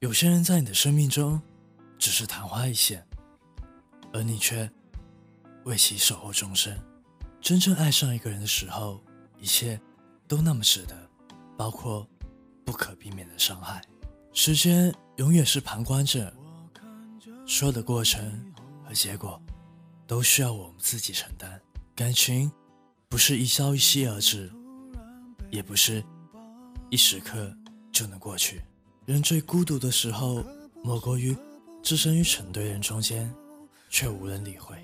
有些人在你的生命中只是昙花一现，而你却为其守候终生。真正爱上一个人的时候，一切都那么值得，包括不可避免的伤害。时间永远是旁观者，所有的过程和结果都需要我们自己承担。感情不是一朝一夕而至，也不是一时刻就能过去。人最孤独的时候，莫过于置身于成堆人中间，却无人理会。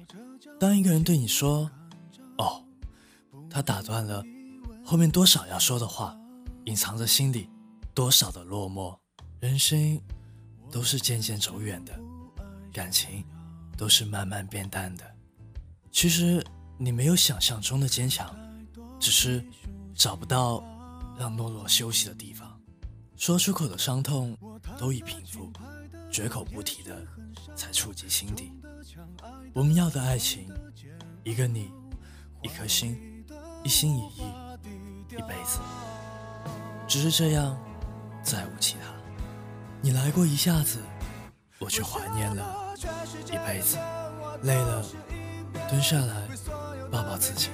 当一个人对你说：“哦”，他打断了后面多少要说的话，隐藏着心里多少的落寞。人心都是渐渐走远的，感情都是慢慢变淡的。其实你没有想象中的坚强，只是找不到让懦弱休息的地方。说出口的伤痛都已平复，绝口不提的才触及心底。我们要的爱情，一个你，一颗心，一心一意，一辈子。只是这样，再无其他。你来过一下子，我却怀念了一辈子。累了，蹲下来抱抱自己，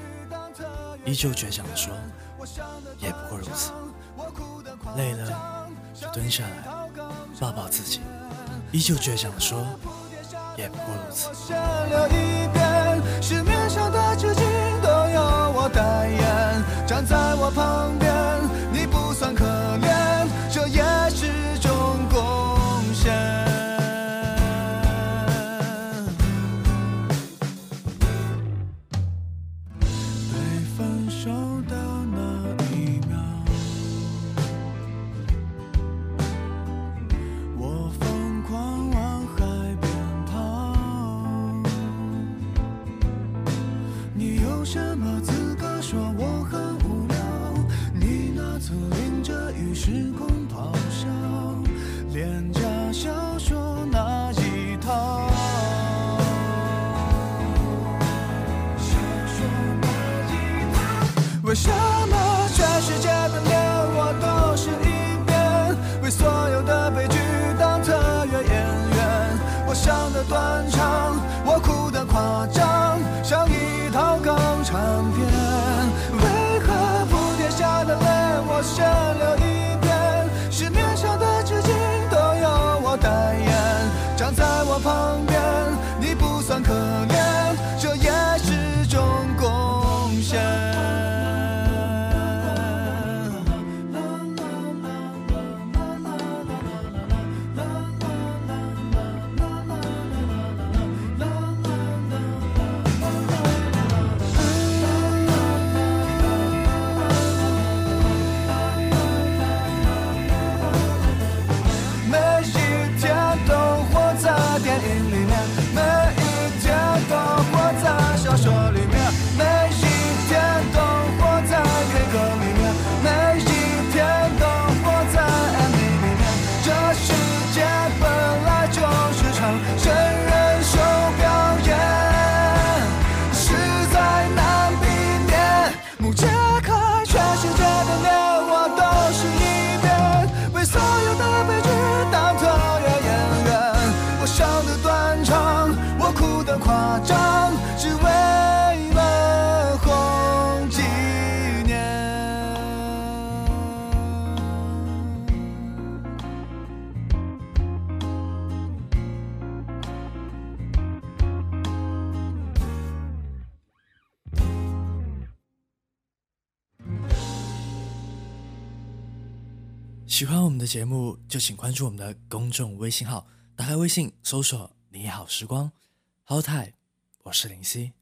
依旧倔强地说，也不过如此。累了，就蹲下来抱抱自己，依旧倔强地说，也不过如此。有什么资格说我很无聊？你那次淋着雨时空的夸张，只为了红几年。喜欢我们的节目，就请关注我们的公众微信号，打开微信搜索“你好时光”，好泰，我是林夕。